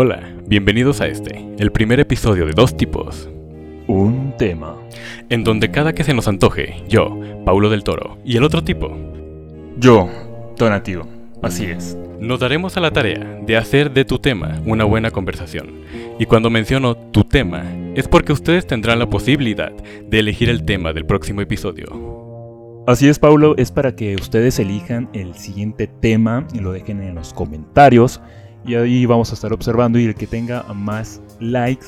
Hola, bienvenidos a este, el primer episodio de Dos Tipos, Un tema. en donde cada que se nos antoje, yo, Paulo del Toro, y el otro tipo, Yo, Donativo. Así es. nos daremos a la tarea de hacer de tu tema una buena conversación. Y cuando menciono tu tema, es porque ustedes tendrán la posibilidad de elegir el tema del próximo episodio. Así es, Paulo. Es para que ustedes elijan el siguiente tema y lo dejen en los comentarios. Y ahí vamos a estar observando. Y el que tenga más likes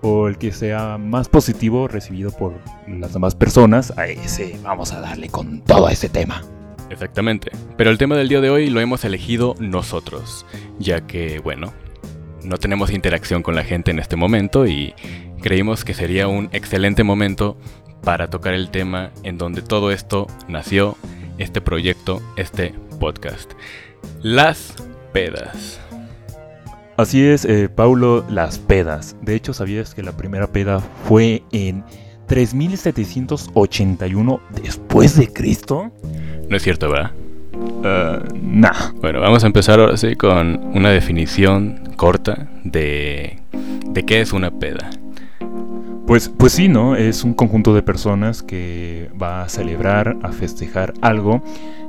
o el que sea más positivo recibido por las demás personas, a ese vamos a darle con todo ese tema. Exactamente. Pero el tema del día de hoy lo hemos elegido nosotros, ya que, bueno, no tenemos interacción con la gente en este momento y creímos que sería un excelente momento para tocar el tema en donde todo esto nació, este proyecto, este podcast. Las pedas. Así es, eh, Paulo, las pedas. De hecho, ¿sabías que la primera peda fue en 3781 después de Cristo? No es cierto, ¿verdad? Uh, nah. Bueno, vamos a empezar ahora sí con una definición corta de, de qué es una peda. Pues, pues sí, ¿no? Es un conjunto de personas que va a celebrar, a festejar algo,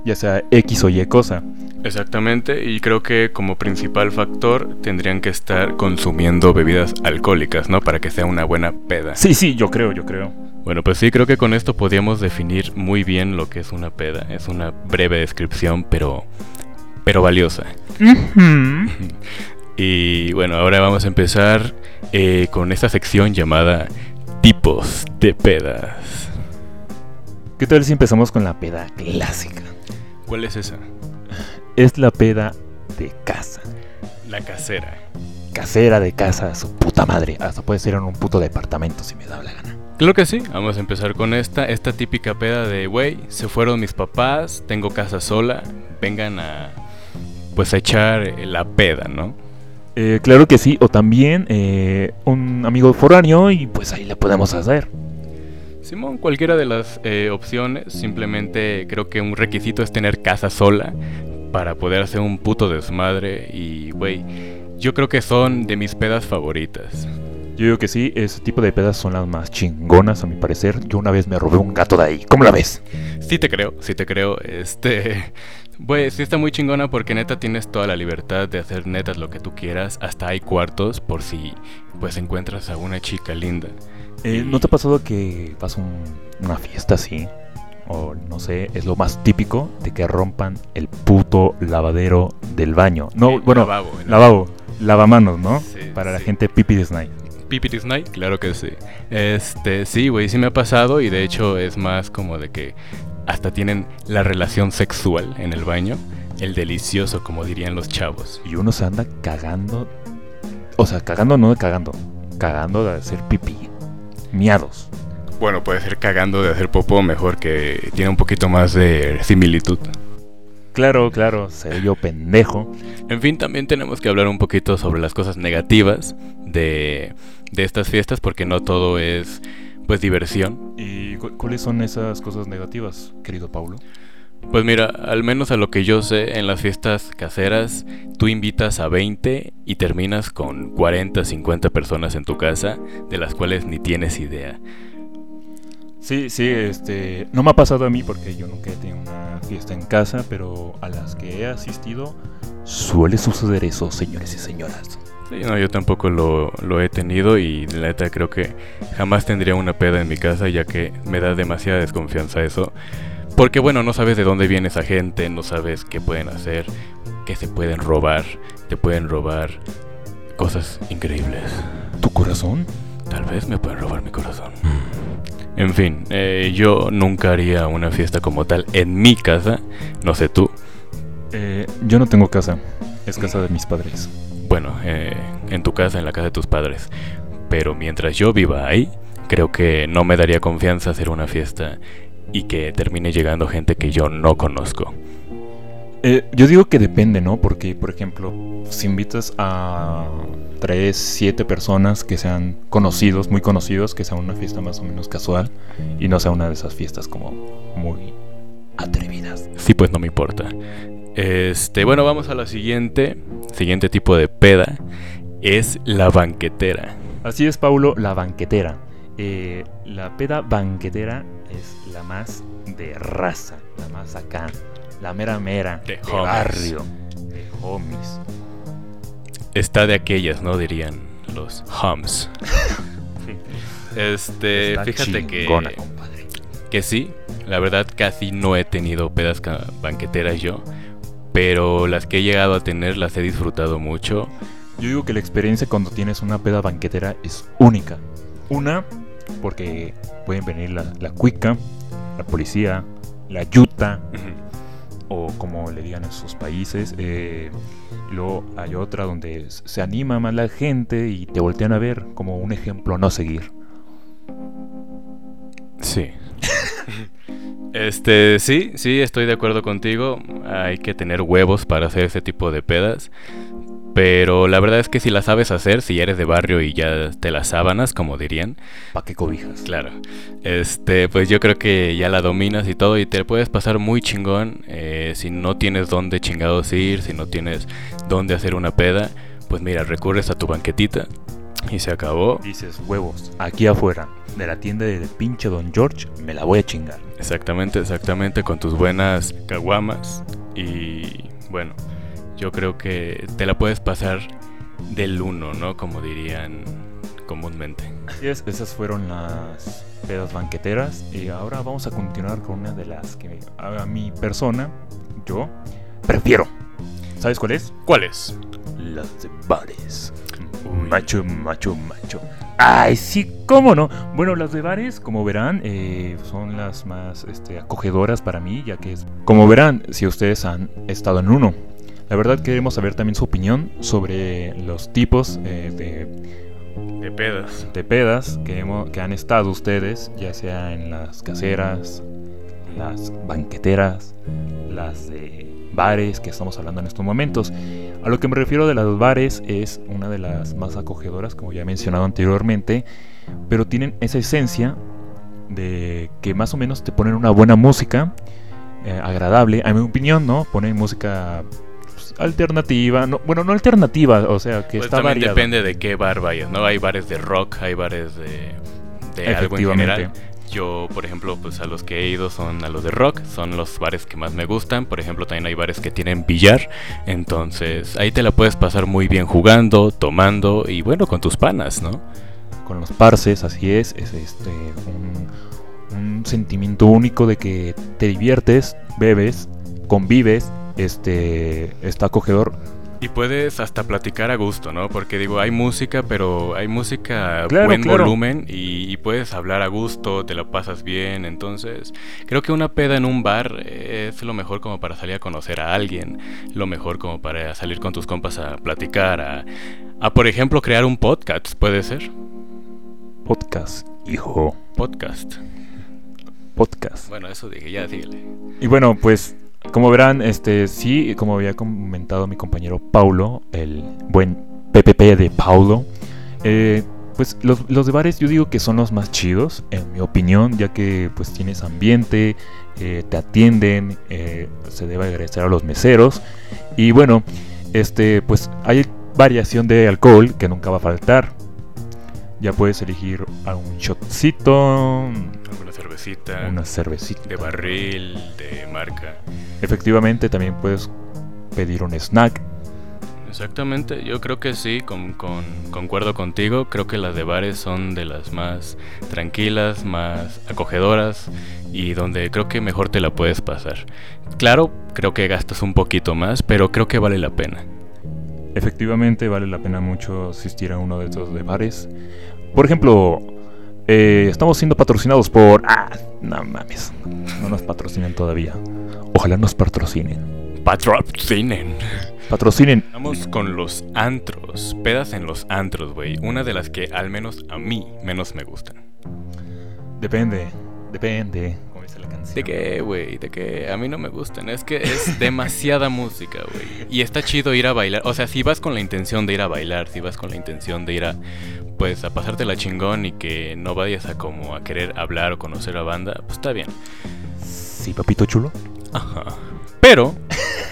ya sea X o Y cosa. Exactamente, y creo que como principal factor tendrían que estar consumiendo bebidas alcohólicas, ¿no? Para que sea una buena peda. Sí, sí, yo creo, yo creo. Bueno, pues sí, creo que con esto podríamos definir muy bien lo que es una peda. Es una breve descripción, pero, pero valiosa. Y bueno, ahora vamos a empezar eh, con esta sección llamada tipos de pedas. ¿Qué tal si empezamos con la peda clásica? ¿Cuál es esa? Es la peda de casa. La casera. Casera de casa, su puta madre. Hasta puede ser en un puto departamento si me da la gana. Claro que sí, vamos a empezar con esta, esta típica peda de, güey, se fueron mis papás, tengo casa sola, vengan a, pues a echar eh, la peda, ¿no? Eh, claro que sí, o también eh, un amigo foráneo y pues ahí le podemos hacer. Simón, cualquiera de las eh, opciones, simplemente creo que un requisito es tener casa sola para poder hacer un puto desmadre y, güey, yo creo que son de mis pedas favoritas. Yo digo que sí, ese tipo de pedas son las más chingonas a mi parecer. Yo una vez me robé un gato de ahí. ¿Cómo la ves? Sí te creo, sí te creo, este... Güey, sí está muy chingona porque neta tienes toda la libertad de hacer netas lo que tú quieras. Hasta hay cuartos por si pues encuentras a una chica linda. Eh, ¿No te ha pasado que vas a un- una fiesta así? O no sé, es lo más típico de que rompan el puto lavadero del baño. No, El bueno, lavabo, el lavabo, lavamanos, ¿no? Sí, Para la gente pipi de Snake. Pipity Night, claro que sí. Este, sí, güey, sí me ha pasado y de hecho es más como de que hasta tienen la relación sexual en el baño. El delicioso, como dirían los chavos. Y uno se anda cagando. O sea, cagando no de cagando. Cagando de hacer pipí. Miados. Bueno, puede ser cagando de hacer popó mejor que tiene un poquito más de similitud. Claro, claro, se yo pendejo. En fin, también tenemos que hablar un poquito sobre las cosas negativas de, de estas fiestas porque no todo es pues diversión. ¿Y cu- cuáles son esas cosas negativas, querido Paulo? Pues mira, al menos a lo que yo sé, en las fiestas caseras, tú invitas a 20 y terminas con 40, 50 personas en tu casa, de las cuales ni tienes idea. Sí, sí, este. No me ha pasado a mí porque yo nunca he tenido una fiesta en casa, pero a las que he asistido suele suceder eso, señores y señoras. Sí, no, yo tampoco lo, lo he tenido y la neta creo que jamás tendría una peda en mi casa ya que me da demasiada desconfianza eso. Porque bueno, no sabes de dónde viene esa gente, no sabes qué pueden hacer, qué se pueden robar, te pueden robar cosas increíbles. ¿Tu corazón? Tal vez me pueden robar mi corazón. En fin, eh, yo nunca haría una fiesta como tal en mi casa, no sé tú. Eh, yo no tengo casa, es casa de mis padres. Bueno, eh, en tu casa, en la casa de tus padres. Pero mientras yo viva ahí, creo que no me daría confianza hacer una fiesta y que termine llegando gente que yo no conozco. Eh, yo digo que depende, ¿no? Porque, por ejemplo, si invitas a 3, 7 personas que sean conocidos, muy conocidos, que sea una fiesta más o menos casual y no sea una de esas fiestas como muy atrevidas. Sí, pues no me importa. Este, bueno, vamos a la siguiente, siguiente tipo de peda. es la banquetera. Así es, Paulo, la banquetera. Eh, la peda banquetera es la más de raza, la más acá, la mera mera, De de, barrio, de homies. Está de aquellas, ¿no? Dirían los hums. Este, Está fíjate que, compadre. que sí, la verdad casi no he tenido pedas banqueteras yo, pero las que he llegado a tener las he disfrutado mucho. Yo digo que la experiencia cuando tienes una peda banquetera es única. Una, porque pueden venir la, la cuica, la policía, la yuta, o como le digan en sus países. eh, luego hay otra donde se anima más la gente y te voltean a ver como un ejemplo a no seguir. Sí. Este, sí, sí, estoy de acuerdo contigo. Hay que tener huevos para hacer ese tipo de pedas. Pero la verdad es que si la sabes hacer, si eres de barrio y ya te las sábanas, como dirían, ¿Pa' qué cobijas? claro. Este, pues yo creo que ya la dominas y todo y te puedes pasar muy chingón. eh, si no tienes dónde chingados ir, si no tienes dónde hacer una peda, pues mira, recurres a tu banquetita y se acabó. Dices, huevos, aquí afuera, de la tienda del pinche Don George, me la voy a chingar. Exactamente, exactamente, con tus buenas caguamas. Y bueno, yo creo que te la puedes pasar del uno, ¿no? Como dirían comúnmente. Así es, esas fueron las pedas banqueteras. Y ahora vamos a continuar con una de las que a mi persona, yo, prefiero. ¿Sabes cuál es? ¿Cuál es? Las de bares. Uy. Macho, macho, macho. Ay, sí, cómo no. Bueno, las de bares, como verán, eh, son las más este, acogedoras para mí, ya que es... Como verán, si ustedes han estado en uno. La verdad queremos saber también su opinión sobre los tipos eh, de De pedas. de pedas que, hemos- que han estado ustedes, ya sea en las caseras, las banqueteras, las de bares que estamos hablando en estos momentos. A lo que me refiero de las bares es una de las más acogedoras, como ya he mencionado anteriormente, pero tienen esa esencia de que más o menos te ponen una buena música, eh, agradable, a mi opinión, ¿no? Ponen música alternativa, no, bueno, no alternativa, o sea, que Pues está también depende de qué bar vayas, ¿no? Hay bares de rock, hay bares de, de algo en general. Yo, por ejemplo, pues a los que he ido son a los de rock, son los bares que más me gustan. Por ejemplo, también hay bares que tienen billar, entonces ahí te la puedes pasar muy bien jugando, tomando y bueno, con tus panas, ¿no? con los parces, así es, es este un, un sentimiento único de que te diviertes, bebes, convives, este está acogedor. Y puedes hasta platicar a gusto, ¿no? Porque digo, hay música, pero hay música Claro, buen claro. volumen y, y puedes hablar a gusto, te la pasas bien. Entonces, creo que una peda en un bar es lo mejor como para salir a conocer a alguien, lo mejor como para salir con tus compas a platicar, a, a por ejemplo, crear un podcast, puede ser. Podcast, hijo, Podcast. podcast. Bueno, eso dije, ya dígale. Y bueno, pues como verán, este sí, como había comentado mi compañero Paulo, el buen PPP de Paulo, eh, pues los, los de bares yo digo que son los más chidos, en mi opinión, ya que pues tienes ambiente, eh, te atienden, eh, se debe agradecer a los meseros y bueno, este pues hay variación de alcohol que nunca va a faltar. Ya puedes elegir algún shotcito, cervecita, una cervecita. de barril, de marca. Efectivamente, también puedes pedir un snack. Exactamente, yo creo que sí, con, con- concuerdo contigo, creo que las de bares son de las más tranquilas, más acogedoras y donde creo que mejor te la puedes pasar. Claro, creo que gastas un poquito más, pero creo que vale la pena. Efectivamente, vale la pena mucho asistir a uno de estos de bares. Por ejemplo, eh, estamos siendo patrocinados por... Ah, no mames. No nos patrocinan todavía. Ojalá nos patrocinen. Patrocinen. Patrocinen. Vamos con los antros, pedas en los antros, güey. Una de las que al menos a mí menos me gustan. Depende. Depende. Como dice la canción. ¿De qué, güey? ¿De qué? A mí no me gustan. Es que es demasiada música, güey. Y está chido ir a bailar. O sea, si vas con la intención de ir a bailar, si vas con la intención de ir a, pues, a pasártela chingón y que no vayas a como a querer hablar o conocer a banda, pues está bien. Sí, papito chulo. Ajá. Pero,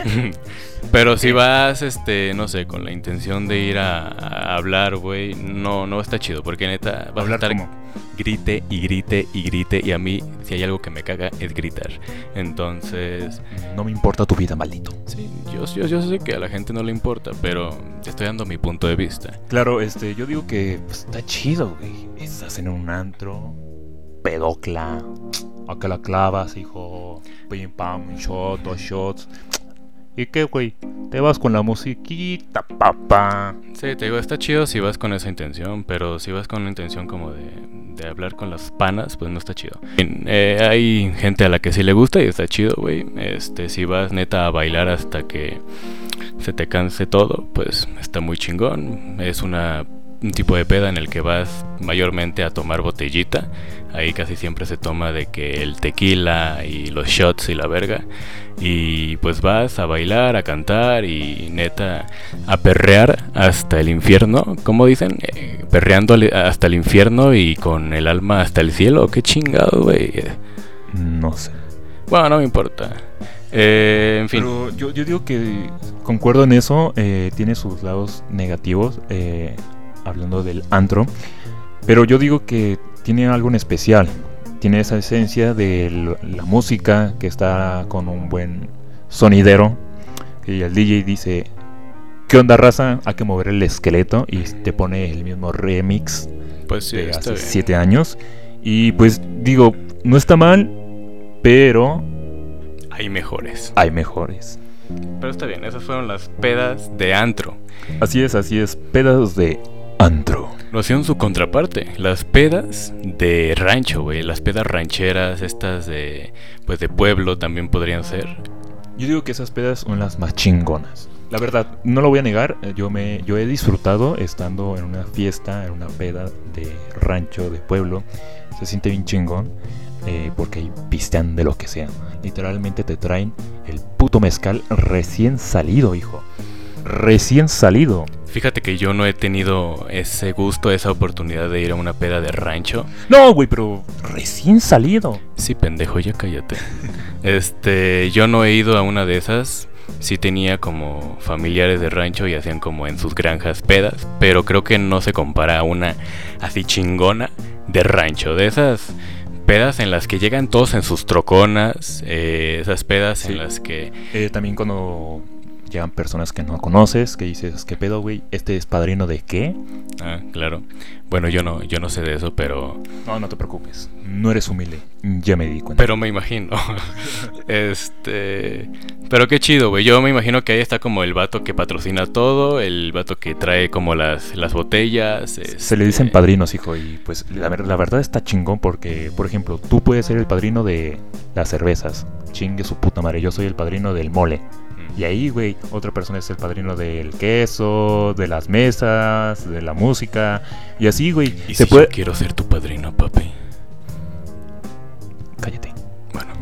Pero si vas, este, no sé, con la intención de ir a, a hablar, güey, no, no está chido, porque neta vas ¿Hablar a estar cómo? grite y grite y grite, y a mí, si hay algo que me caga, es gritar. Entonces, No me importa tu vida, maldito. sí, yo, yo, yo sé que a la gente no le importa, pero te estoy dando mi punto de vista. Claro, este, yo digo que pues, está chido, güey. Estás en un antro, pedocla, acá la clavas, hijo, pim pam, un shot, dos shots. ¿Y qué, güey? Te vas con la musiquita, papá. Sí, te digo, está chido si vas con esa intención, pero si vas con una intención como de, de hablar con las panas, pues no está chido. Eh, hay gente a la que sí le gusta y está chido, güey. Este, si vas neta a bailar hasta que se te canse todo, pues está muy chingón. Es una un tipo de peda en el que vas mayormente a tomar botellita. Ahí casi siempre se toma de que el tequila y los shots y la verga. Y pues vas a bailar, a cantar y neta a perrear hasta el infierno. ¿Cómo dicen? Eh, perreando hasta el infierno y con el alma hasta el cielo. Qué chingado, güey. No sé. Bueno, no me importa. Eh, en fin. Pero yo, yo digo que concuerdo en eso. eh, tiene sus lados negativos. eh, hablando del antro. Pero yo digo que tiene algo en especial. Tiene esa esencia de la música que está con un buen sonidero. Y el DJ dice: ¿Qué onda, raza? Hay que mover el esqueleto. Y te pone el mismo remix Pues sí, de hace bien. 7 años. Y pues digo, no está mal. Pero Hay mejores. hay mejores. Pero está bien, esas fueron las pedas de antro. Así es, así es. Pedas de antro. Lo hacían su contraparte, las pedas de rancho, güey, las pedas rancheras, estas de pues de pueblo también podrían ser. Yo digo que esas pedas son las más chingonas. La verdad, no lo voy a negar. eh, Yo me, yo he disfrutado estando en una fiesta, en una peda de rancho, de pueblo. Se siente bien chingón. eh, porque pistean de lo que sea. Literalmente te traen el puto mezcal recién salido, hijo. Recién salido. Fíjate que yo no he tenido ese gusto, esa oportunidad de ir a una peda de rancho. No, güey, pero recién salido. Sí, pendejo, ya cállate. Este, yo no he ido a una de esas. Sí tenía como familiares de rancho y hacían como en sus granjas pedas, pero creo que no se compara a una así chingona de rancho, de esas pedas en las que llegan todos en sus troconas, eh, esas pedas Sí. en las que Eh, también cuando llegan personas que no conoces, que dices, ¿qué pedo, güey? ¿Este es padrino de qué? ah, claro. Bueno, yo no yo no sé de eso, pero No, no te preocupes. No eres humilde. Ya me di cuenta. Pero me imagino. este. Pero qué chido, güey. Yo me imagino que ahí está como el vato que patrocina todo, el vato que trae como las, las botellas. Se le dicen este, padrinos, hijo, y pues la verdad está chingón porque, por ejemplo, tú puedes ser el padrino de las cervezas. Chingue su puta madre, yo soy el padrino del mole. Y ahí, güey, otra persona es el padrino del queso, de las mesas, de la música. Y así, güey, ¿Y se si puede... yo quiero ser tu padrino, papi? Cállate. Bueno.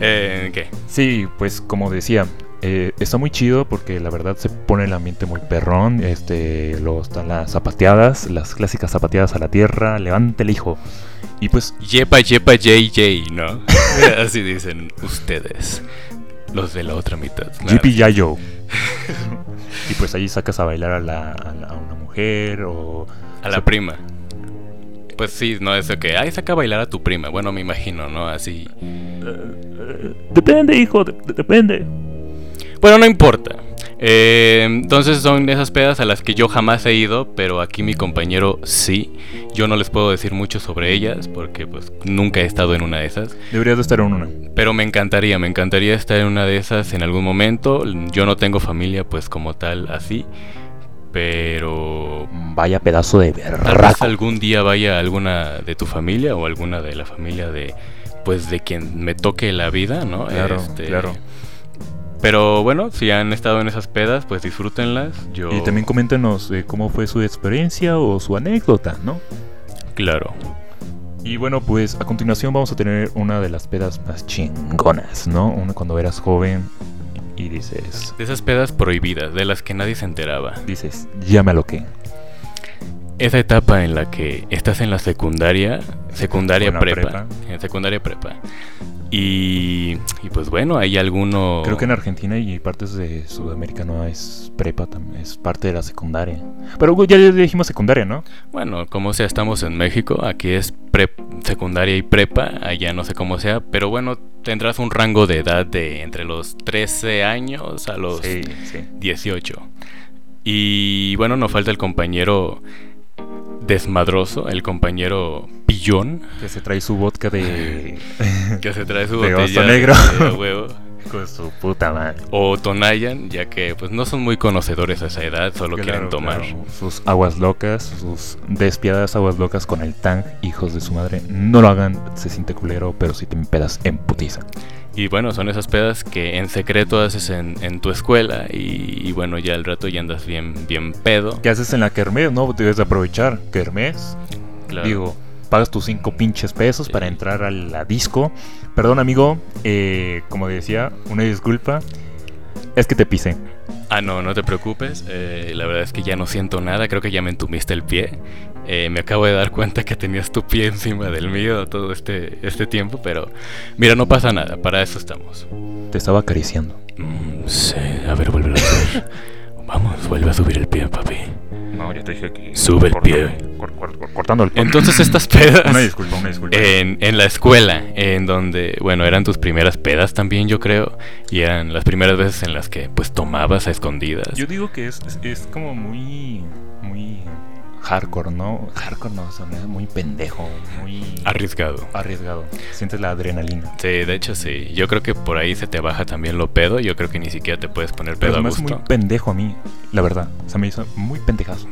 Eh, ¿Qué? Sí, pues como decía, eh, está muy chido porque la verdad se pone el ambiente muy perrón. Este, luego están las zapateadas, las clásicas zapateadas a la tierra, levante el hijo. Y pues, Yepa, yepa, JJ, ¿no? Así dicen ustedes. Los de la otra mitad. Nah, Jippy Yayo. y pues ahí sacas a bailar a, la, a, la- a una mujer o... A la prima. Pues sí, no es que, ay, saca a bailar a tu prima. Bueno, me imagino, ¿no? Así. Depende, hijo, de- de- depende. Bueno, no importa. Eh, entonces son esas pedas a las que yo jamás he ido, pero aquí mi compañero sí. Yo no les puedo decir mucho sobre ellas porque pues nunca he estado en una de esas. Deberías de estar en una. Pero me encantaría, me encantaría estar en una de esas en algún momento. Yo no tengo familia pues como tal así. Pero Vaya pedazo de tal vez algún día vaya alguna de tu familia o alguna de la familia de pues de quien me toque la vida, ¿no? Claro, Este, claro. Pero bueno, si han estado en esas pedas, pues disfrútenlas. Yo Y también coméntenos eh, cómo fue su experiencia o su anécdota, ¿no? claro. Y bueno, pues a continuación vamos a tener una de las pedas más chingonas, ¿no? Una cuando eras joven y dices, De esas pedas prohibidas, de las que nadie se enteraba. dices, llámalo que. Esa etapa en la que estás en la secundaria, secundaria prepa. en secundaria prepa. Y, y pues bueno, hay alguno... Creo que en Argentina y partes de Sudamérica no es prepa, también es parte de la secundaria. Pero ya dijimos secundaria, ¿no? Bueno, como sea, estamos en México, aquí es pre secundaria y prepa, allá no sé cómo sea, pero bueno, tendrás un rango de edad de entre los 13 años a los Sí, sí. 18. Y bueno, nos falta el compañero desmadroso, el compañero pillón, Que se trae su vodka de. que se trae su De botella negro. de- de huevo. Con su puta madre. O Tonayan, ya que pues no son muy conocedores a esa edad, solo Claro, quieren tomar. claro. Sus aguas locas, sus despiadadas aguas locas con el tang, hijos de su madre. No lo hagan, se siente culero, pero si te empedas en putiza. Y bueno, son esas pedas que en secreto haces en, en tu escuela y, y bueno, ya al rato ya andas bien, bien pedo. ¿Qué haces en la kermés? No, debes de aprovechar. Kermés, Claro. Digo, pagas tus cinco pinches pesos para entrar a la disco. Perdón, amigo, eh, como decía, una disculpa. Es que te pisé. Ah, no, no te preocupes. eh, la verdad es que ya no siento nada. Creo que ya me entumiste el pie. Eh, me acabo de dar cuenta que tenías tu pie encima del mío todo este, este tiempo, pero mira, no pasa nada. Para eso estamos. Te estaba acariciando. Mm, sí, a ver, vuelve a hacer. Vamos, vuelve a subir el pie, papi. No, ya te dije que. Sube el pie. cortando el pie. Entonces estas pedas... Una disculpa, una disculpa. En, en la escuela, en donde, bueno, eran tus primeras pedas también, yo creo. Y eran las primeras veces en las que, pues, tomabas a escondidas. Yo digo que es, es, es como muy. Muy. Hardcore, ¿no? Hardcore no, o sea, es muy pendejo, muy. Arriesgado. arriesgado. Sientes la adrenalina. Sí, de hecho sí. Yo creo que por ahí se te baja también lo pedo. Yo creo que ni siquiera te puedes poner Pero pedo a me hace muy gusto. pendejo a mí, la verdad. O sea, me hizo muy pendejazo.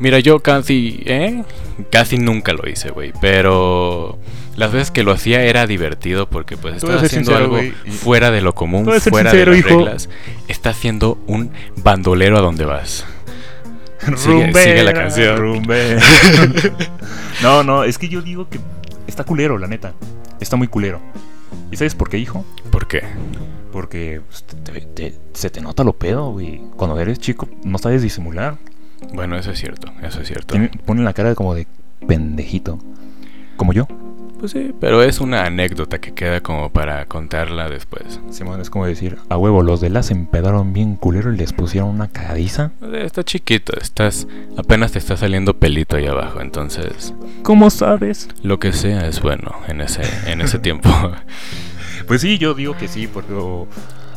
Mira, yo casi, ¿eh? Casi nunca lo hice, güey. Pero las veces que lo hacía era divertido porque pues a ser haciendo sincero, algo fuera de lo común, a fuera sincero, de las hijo. reglas. Estás siendo un bandolero a donde vas. Sigue- la canción. rumbera. no, no, es que yo digo que está culero, la neta. Está muy culero. ¿Y sabes por qué, hijo? ¿Por qué? Porque pues, te- te- se te nota lo pedo, güey. Cuando eres chico, no sabes disimular. Bueno, eso es cierto, eso es cierto. Ponen la cara como de pendejito. Como yo. Pues sí, pero es una anécdota que queda como para contarla después. Simón, es como decir, a huevo, los de la se empedaron bien culero y les pusieron una cagadiza. Eh, Está chiquito, estás apenas te está saliendo pelito ahí abajo, entonces ¿Cómo sabes? lo que sea es bueno en ese en ese tiempo. Pues sí, yo digo que sí, porque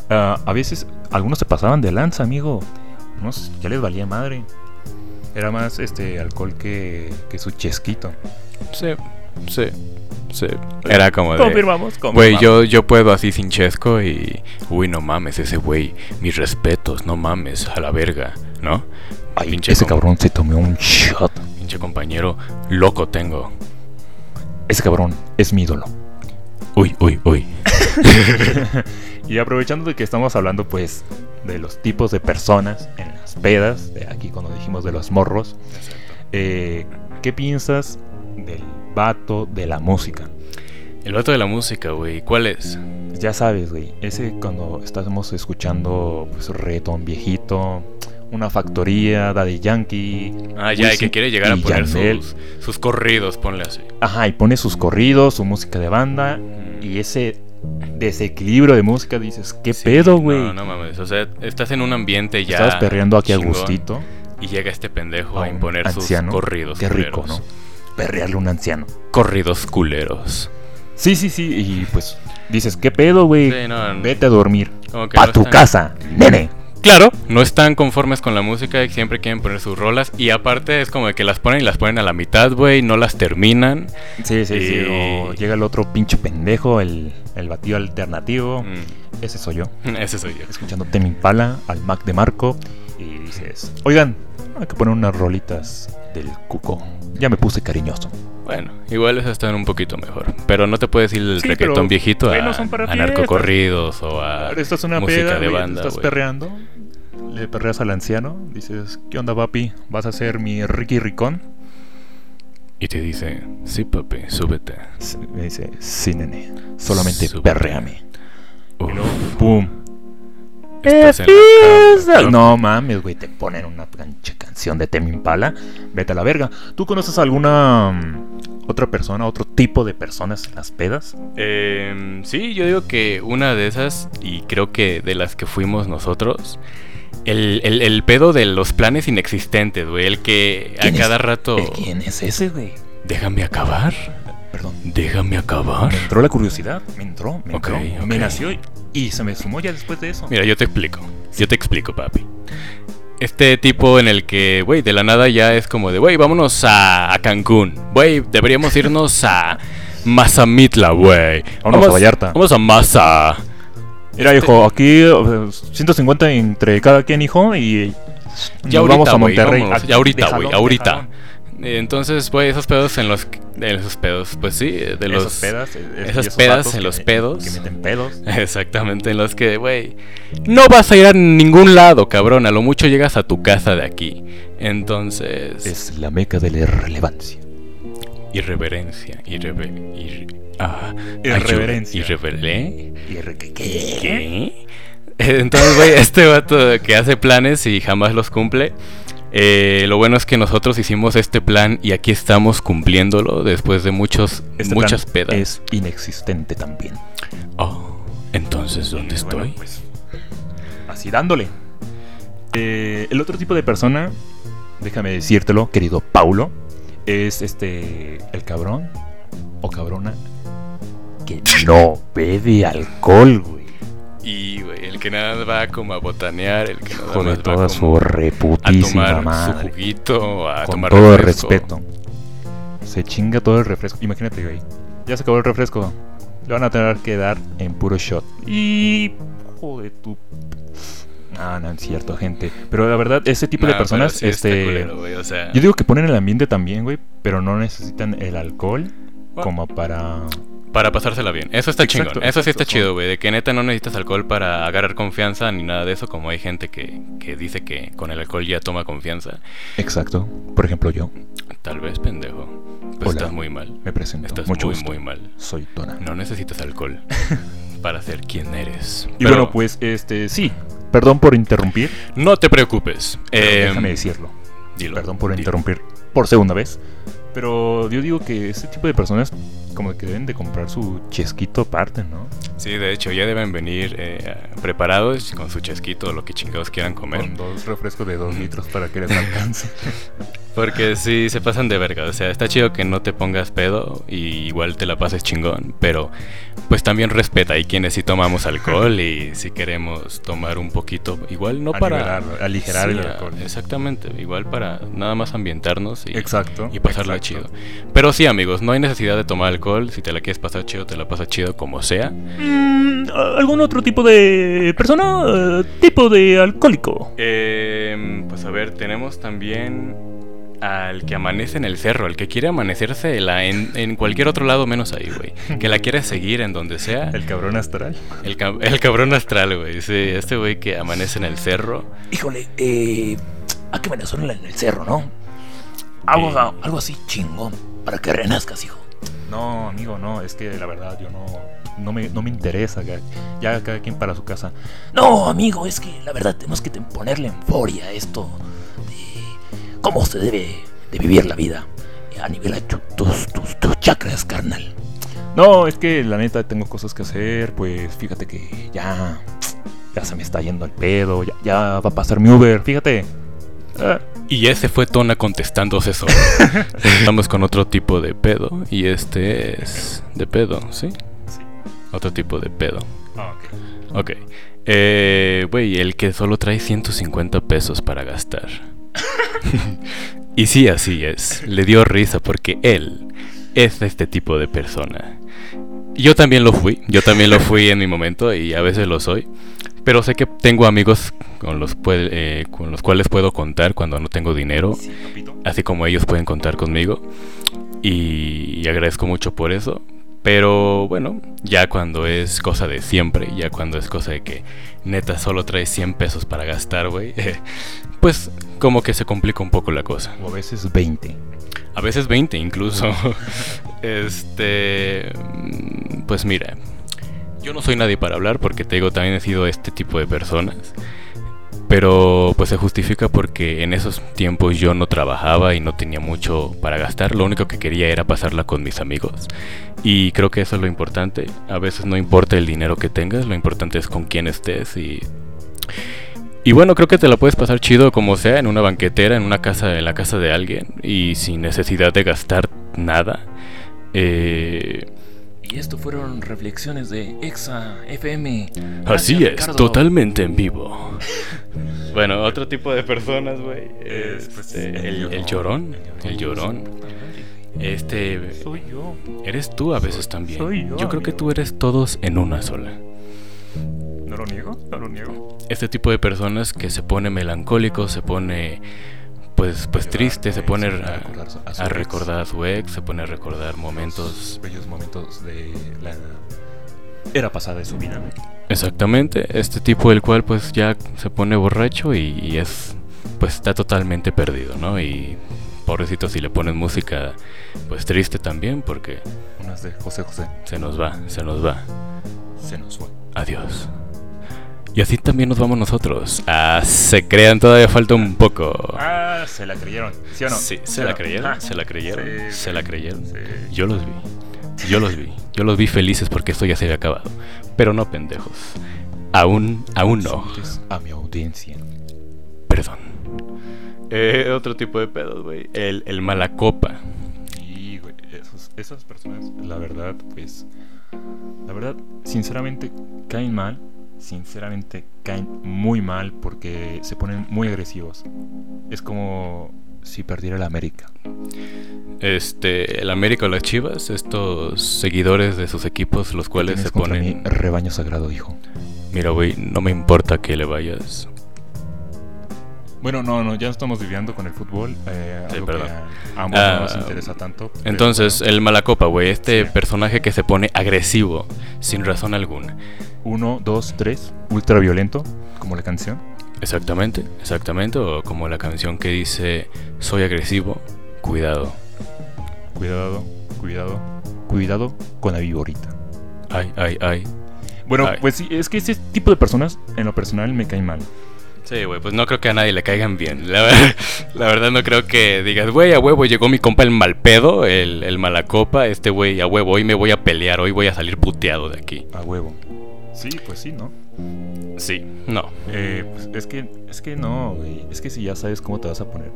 ah, a veces algunos se pasaban de lanza, amigo. Unos ya les valía madre. Era más este alcohol que, que su chesquito. sí, sí, sí. Era como de Confirmamos, Güey, yo, yo puedo así sin chesco y... Uy, no mames, ese güey. Mis respetos, no mames, a la verga, ¿no? Ay, pinche ese cabrón se tomó un shot. Pinche compañero, loco tengo. Ese cabrón es mi ídolo. Uy, uy, uy. y aprovechando de que estamos hablando pues de los tipos de personas en las pedas, de aquí cuando dijimos de los morros, eh, ¿qué piensas del vato de la música? El vato de la música, güey, ¿cuál es? Ya sabes, güey, ese cuando estamos escuchando pues reggaetón viejito, una factoría, Daddy Yankee. Ah, ya, Wisin que quiere llegar a y poner sus, sus corridos, ponle así. Ajá, y pone sus corridos, su música de banda y ese desequilibrio de música dices, ¿qué Sí, pedo, güey? No, no mames, o sea, estás en un ambiente ya... Estabas perreando aquí a gustito. Y llega este pendejo A a imponer anciano. sus corridos Qué rico, culeros. ¿no? Perrearle a un anciano. Corridos culeros. Sí, sí, sí. Y pues dices, ¿qué pedo, güey? Sí, no, no. Vete a dormir. Pa' no tu están- casa, nene. Claro, no están conformes con la música y siempre quieren poner sus rolas. Y aparte es como de que las ponen y las ponen a la mitad, güey, no las terminan. Sí, sí, sí. O llega el otro pinche pendejo, el, el batido alternativo. Mm, Ese soy yo. ese soy yo. Escuchando Temi Impala, al Mac de Marco. Y dices, oigan, hay que poner unas rolitas del cuco. Ya me puse cariñoso. Bueno, igual esas están un poquito mejor. Pero no te puedes ir del Sí, reggaetón viejito a, a narcocorridos o a estás en una música peda, de banda, estás güey. perreando. Le perreas al anciano. Dices, ¿qué onda, papi? ¿Vas a ser mi Ricky Ricón? Y te dice, sí papi, súbete. Sí, Me dice, sí, nene. Solamente Súbete. perréame. Uf, Y luego, ¡pum! estás en la cama, No mames, güey, te ponen una pinche canción de Temi Impala. Vete a la verga. ¿Tú conoces alguna mm, otra persona, otro tipo de personas en las pedas? Em, sí, yo digo que una de esas, y creo que de las que fuimos nosotros, el, el- el pedo de los planes inexistentes, güey. El que a ¿Quién es- cada rato. ¿El ¿Quién es ese, güey? Déjame acabar. Perdón. Déjame acabar. Me entró la curiosidad, me entró, me entró, me nació y, y se me sumó ya después de eso. Mira, yo te explico. Yo te explico, papi. Este tipo en el que, güey, de la nada ya es como de, güey, vámonos a, a Cancún. Güey, deberíamos irnos a Mazamitla, güey. Vámonos a Vallarta. Vamos a Maza. Mira, hijo, aquí eh, 150 entre cada quien, hijo, y Ya nos ahorita, vamos a Monterrey. vámonos, ya ahorita, güey, ahorita. Eh, Entonces, güey, esos pedos en los... De esos pedos, pues sí, de los... Esas pedas, eh, eh, esas y esos pedas en que los me- pedos. Que meten pedos. Exactamente, en los que, güey, no vas a ir a ningún lado, cabrón. A lo mucho llegas a tu casa de aquí. Entonces, Es la meca de la irrelevancia. irreverencia, irreve, ir- ah, Irreverencia. ayuda, irrevele- ¿Qué? ¿Qué? Entonces, güey, este vato que hace planes y jamás los cumple. Eh, lo bueno es que nosotros hicimos este plan y aquí estamos cumpliéndolo después de muchos, Este muchas plan pedas. Es inexistente también. Oh, entonces, ¿dónde estoy? bueno, pues, así dándole. Eh, el otro tipo de persona, déjame decírtelo, querido Paulo, es este. El cabrón o cabrona que no bebe alcohol, güey. Y, güey, el que nada va como a botanear, el que nada más va toda su como a reputísima tomar su madre. juguito, a Con tomar todo el refresco. respeto. Se chinga todo el refresco. Imagínate, güey. Ya se acabó el refresco. Le van a tener que dar en puro shot. Y. Joder, tu. No, no es cierto, gente. Pero la verdad, ese tipo de personas, sí este. culero, güey, o sea, Yo digo que ponen el ambiente también, güey. Pero no necesitan el alcohol como para. Para pasársela bien. Eso está Exacto, chingón. Eso sí está exacto. chido, güey. De que neta no necesitas alcohol para agarrar confianza ni nada de eso. Como hay gente que, que dice que con el alcohol ya toma confianza. Exacto. Por ejemplo, yo Tal vez, pendejo. Pues Hola. estás muy mal. me presento. Estás Mucho muy, gusto. muy mal. Soy Tona. No necesitas alcohol para ser quien eres. Y Pero bueno, pues, este. Sí. Perdón por interrumpir. No te preocupes. Eh, déjame decirlo. dilo, Perdón por dilo. interrumpir por segunda vez. Pero yo digo que este tipo de personas como que deben de comprar su chesquito aparte, ¿no? Sí, de hecho, ya deben venir eh, preparados con su chesquito lo que chingados quieran comer. Con dos refrescos de dos litros para que les alcance. Porque sí, se pasan de verga. O sea, está chido que no te pongas pedo y igual te la pases chingón. Pero pues también respeta. Hay quienes sí tomamos alcohol y si queremos tomar un poquito, igual no para... Aligerar- el alcohol. Exactamente, igual para nada más ambientarnos y, Exacto. y pasarla exacto. chido. Pero sí, amigos, no hay necesidad de tomar alcohol. Si te la quieres pasar chido, te la pasas chido como sea. Mm, ¿Algún otro tipo de persona? Eh, tipo de alcohólico. Eh, pues a ver, tenemos también al que amanece en el cerro, el que quiere amanecerse la- en, en cualquier otro lado menos ahí, güey. Que la quiere seguir en donde sea. El cabrón astral. El, ca- el cabrón astral, güey. Sí, este güey que amanece en el cerro. Híjole, eh. ¿A qué Venezuela en el cerro, no? Algo, Eh. algo así chingón. Para que renazcas, hijo. No, amigo, no. Es que la verdad yo no, no, me, no me interesa. Ya, ya cada quien para su casa. No, amigo, es que la verdad tenemos que ponerle euforia a esto cómo se debe de vivir la vida a nivel de tu- tus, tus, tus chakras, carnal. No, es que la neta tengo cosas que hacer, pues fíjate que ya, ya se me está yendo el pedo, ya, ya va a pasar mi Uber, fíjate. Ah, Y ese fue Tona contestándose eso. Estamos con otro tipo de pedo. Y este es de pedo, ¿sí? Sí. Otro tipo de pedo. ah, ok. Ok. Eh, güey, el que solo trae 150 pesos para gastar. y sí, así es. Le dio risa porque él es este tipo de persona. Yo también lo fui. Yo también lo fui en mi momento y a veces lo soy. Pero sé que tengo amigos con los, eh, con los cuales puedo contar cuando no tengo dinero. Así como ellos pueden contar conmigo. Y, y agradezco mucho por eso. Pero bueno, ya cuando es cosa de siempre, ya cuando es cosa de que neta solo traes 100 pesos para gastar, güey, pues como que se complica un poco la cosa. O a veces 20. A veces 20 incluso. este, mm, pues mira, yo no soy nadie para hablar porque te digo, también he sido este tipo de personas. Pero pues se justifica porque en esos tiempos yo no trabajaba y no tenía mucho para gastar. Lo único que quería era pasarla con mis amigos. Y creo que eso es lo importante. A veces no importa el dinero que tengas, lo importante es con quién estés y... Y bueno, creo que te la puedes pasar chido como sea, en una banquetera, en una casa, en la casa de alguien, y sin necesidad de gastar nada. Eh, Y esto fueron reflexiones de Exa FM. Así Gracias, es, Ricardo. totalmente en vivo. bueno, otro tipo de personas, güey. Es, es, pues, este, el el, llorón. el llorón. El llorón. Este. Soy yo. Eres tú a veces también. soy yo, yo creo que tú eres todos en una sola. No lo niego, no lo niego. Este tipo de personas que se pone melancólico, se pone. Pues, pues triste, se pone a, recordar a su a ex. recordar a su ex, se pone a recordar momentos. bellos momentos de la era pasada de su vida. Exactamente, este tipo el cual pues ya se pone borracho y, y es pues está totalmente perdido, ¿no? Y pobrecito si le ponen música pues triste también porque Unas de José José. se nos va, se nos va. Se nos fue. Adiós. Y así también nos vamos nosotros. Ah, se crean, todavía falta un poco. Ah, se la creyeron. ¿Sí o no? Sí, ¿Sí se la no? creyeron, Ah, se la creyeron, sí, se la creyeron. Yo los vi, yo los vi, yo los vi felices porque esto ya se había acabado. Pero no pendejos. Aún, aún no. A mi audiencia. Perdón. Eh, otro tipo de pedos, güey. El, el mala copa. Y, güey, esos- esas personas, la verdad, pues. La verdad, sinceramente, caen mal. Sinceramente, caen muy mal porque se ponen muy agresivos. Es como si perdiera la América. Este, el América o las Chivas, estos seguidores de sus equipos, los cuales se ponen. mi rebaño sagrado, hijo. Mira, güey, no me importa que le vayas. Bueno, no, no, ya no estamos viviendo con el fútbol. Eh, Sí, algo perdón. que a ambos Ah, no nos interesa tanto. pero Entonces, bueno. el mala copa, güey, este Sí. personaje que se pone agresivo, sin razón alguna. Uno, dos, tres. Ultra violento, como la canción. Exactamente, exactamente. O como la canción que dice: Soy agresivo, cuidado. Cuidado, cuidado, cuidado con la viborita. Ay, ay, ay. Bueno, Ay. pues sí, es que ese tipo de personas, en lo personal, me caen mal. Sí, güey, pues no creo que a nadie le caigan bien. La, ver- la verdad no creo que digas, güey, a huevo llegó mi compa el mal pedo, el, el mala copa, este güey, a huevo, hoy me voy a pelear, hoy voy a salir puteado de aquí. A huevo. Sí, pues sí, ¿no? Sí, no. Eh, pues es que, es que no, güey. Es que si ya sabes cómo te vas a poner.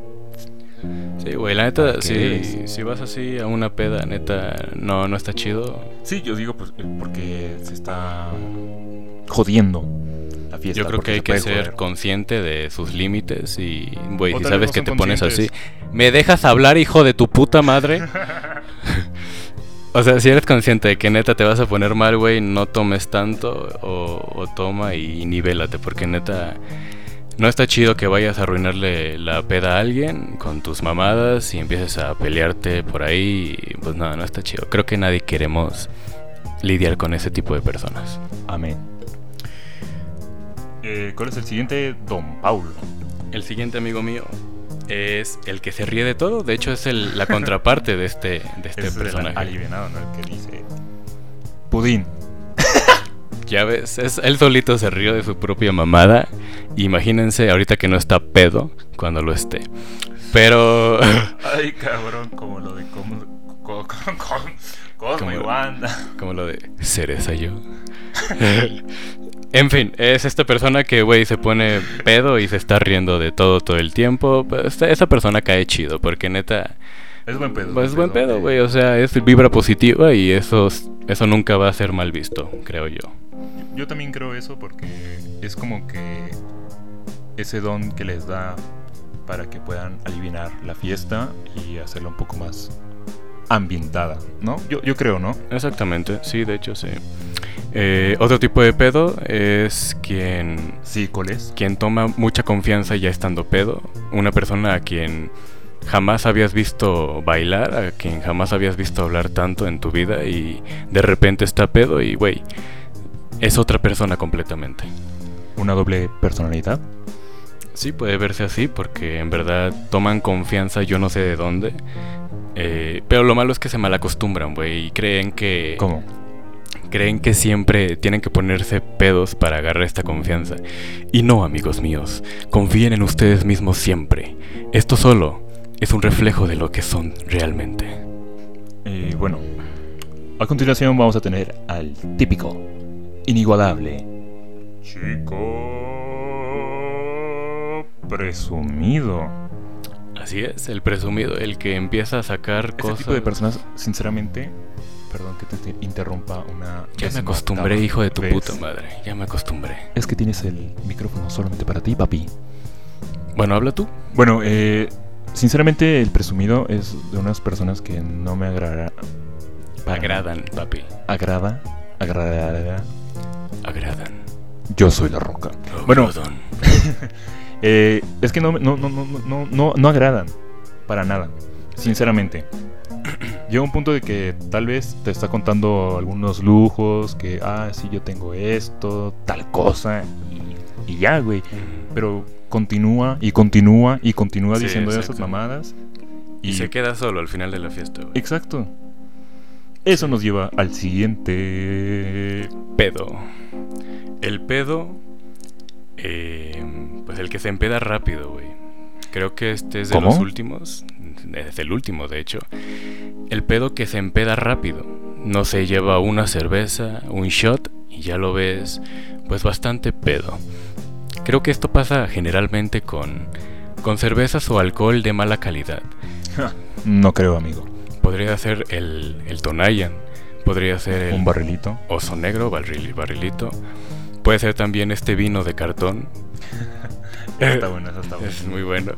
Sí, güey, la ¿Para neta, si, si vas así a una peda, neta, no, no está chido. Sí, yo digo, pues, eh, porque se está jodiendo la fiesta. Yo creo que hay se que ser joder. consciente de sus límites y, güey, si sabes no que son te pones así. ¿me dejas hablar, hijo de tu puta madre? O sea, si eres consciente de que neta te vas a poner mal, güey, no tomes tanto o, o toma y nivélate, porque neta no está chido que vayas a arruinarle la peda a alguien con tus mamadas y empieces a pelearte por ahí. y, Pues no, no está chido. Creo que nadie queremos lidiar con ese tipo de personas. Amén. Eh, ¿Cuál es el siguiente? Don Paulo. El siguiente amigo mío es el que se ríe de todo. De hecho, es el- la contraparte de este, de este es personaje. alivianado, ¿no? El que dice... Pudín. Ya ves, es, él solito se rió de su propia mamada. Imagínense ahorita que no está pedo cuando lo esté. Pero. Ay, cabrón, como lo de Cosmo, co- co- co- Cosmo y Como- Wanda. como lo de cereza yo. En fin, es esta persona que, güey, se pone pedo y se está riendo de todo todo el tiempo. Pues, esta- esa persona cae chido, porque neta. Es buen pedo. Pues es buen pedo, güey. O sea, es vibra positiva y eso, eso nunca va a ser mal visto, creo yo. Yo también creo eso porque es como que ese don que les da para que puedan aliviar la fiesta y hacerla un poco más ambientada, ¿no? Yo, yo creo, ¿no? Exactamente, sí, de hecho, sí. Eh, otro tipo de pedo es quien, Sí, ¿cuál es? quien toma mucha confianza ya estando pedo. Una persona a quien jamás habías visto bailar, a quien jamás habías visto hablar tanto en tu vida y de repente está pedo y, güey, es otra persona completamente. Una doble personalidad. Sí, puede verse así porque en verdad toman confianza yo no sé de dónde. Eh, pero lo malo es que se malacostumbran, güey, y creen que... ¿Cómo? creen que siempre tienen que ponerse pedos para agarrar esta confianza. Y no, amigos míos, confíen en ustedes mismos siempre. Esto solo es un reflejo de lo que son realmente. Y bueno, a continuación vamos a tener al típico, inigualable, chico presumido. Así es, el presumido, el que empieza a sacar Este cosas. tipo de personas, sinceramente, perdón que te, te interrumpa una. Ya me acostumbré, hijo de tu vez. puta madre. Ya me acostumbré. Es que tienes el micrófono solamente para ti, papi. Bueno, habla tú. Bueno, eh, sinceramente, el presumido es de unas personas que no me agrada. Agradan, papi. Agrada. Agrada. Agradan. Yo soy la roca. Bueno. Agradan. Eh, es que no, no, no, no, no, no, no agradan. Para nada. Sinceramente. Llega un punto de que tal vez te está contando algunos lujos, que, ah, sí, yo tengo esto, tal cosa, y, y ya, güey. Pero continúa y continúa y continúa Sí, diciendo esas exacto. mamadas. Y se queda solo al final de la fiesta, güey. Exacto. Eso nos lleva al siguiente. Pedo. El pedo. Eh, pues el que se empeda rápido, güey. Creo que este es de ¿Cómo? los últimos. Es el último, de hecho. El pedo que se empeda rápido. No se lleva una cerveza, un shot y ya lo ves, pues bastante pedo. Creo que esto pasa generalmente con, con cervezas o alcohol de mala calidad. No creo, amigo. Podría ser el, el Tonayan, podría ser el Un barrilito. oso negro, barril, barrilito. Puede ser también este vino de cartón. Esa está buena, esa está buena. Es muy bueno.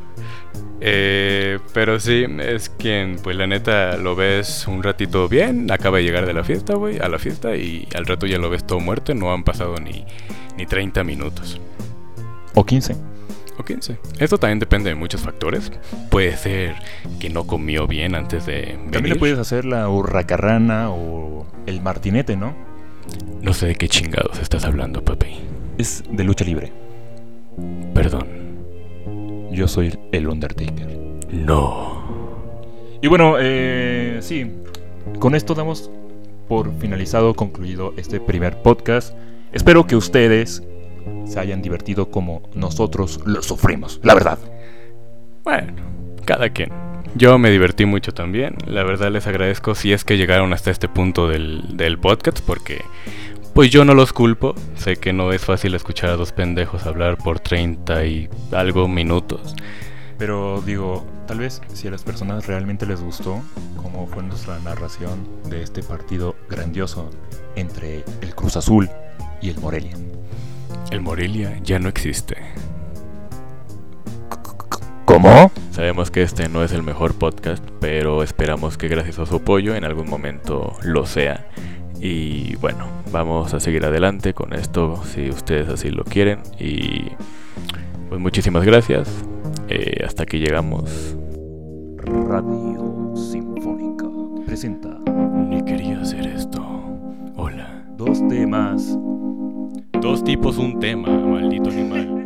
Eh, pero sí, es quien, pues la neta, lo ves un ratito bien, acaba de llegar de la fiesta, güey, a la fiesta y al rato ya lo ves todo muerto, no han pasado ni, ni 30 minutos. O 15. O 15. Esto también depende de muchos factores. Puede ser que no comió bien antes de También venir. le puedes hacer la hurracarrana o el martinete, ¿no? No sé de qué chingados estás hablando, papi. Es de lucha libre. Perdón. Yo soy el Undertaker. No. Y bueno, eh, sí, con esto damos por finalizado, concluido este primer podcast. Espero que ustedes se hayan divertido como nosotros lo sufrimos, la verdad. Bueno, cada quien. Yo me divertí mucho también. La verdad les agradezco si es que llegaron hasta este punto del, del podcast porque pues yo no los culpo. Sé que no es fácil escuchar a dos pendejos hablar por 30 y algo minutos. Pero digo, tal vez si a las personas realmente les gustó cómo fue nuestra narración de este partido grandioso entre el Cruz Azul y el Morelia. El Morelia ya no existe. ¿Cómo? Sabemos que este no es el mejor podcast, pero esperamos que gracias a su apoyo en algún momento lo sea. Y bueno, vamos a seguir adelante con esto si ustedes así lo quieren. Y pues muchísimas gracias. Eh, hasta aquí llegamos. Radio Sinfónica presenta Ni quería hacer esto. Hola. dos temas Dos tipos, un tema, maldito animal.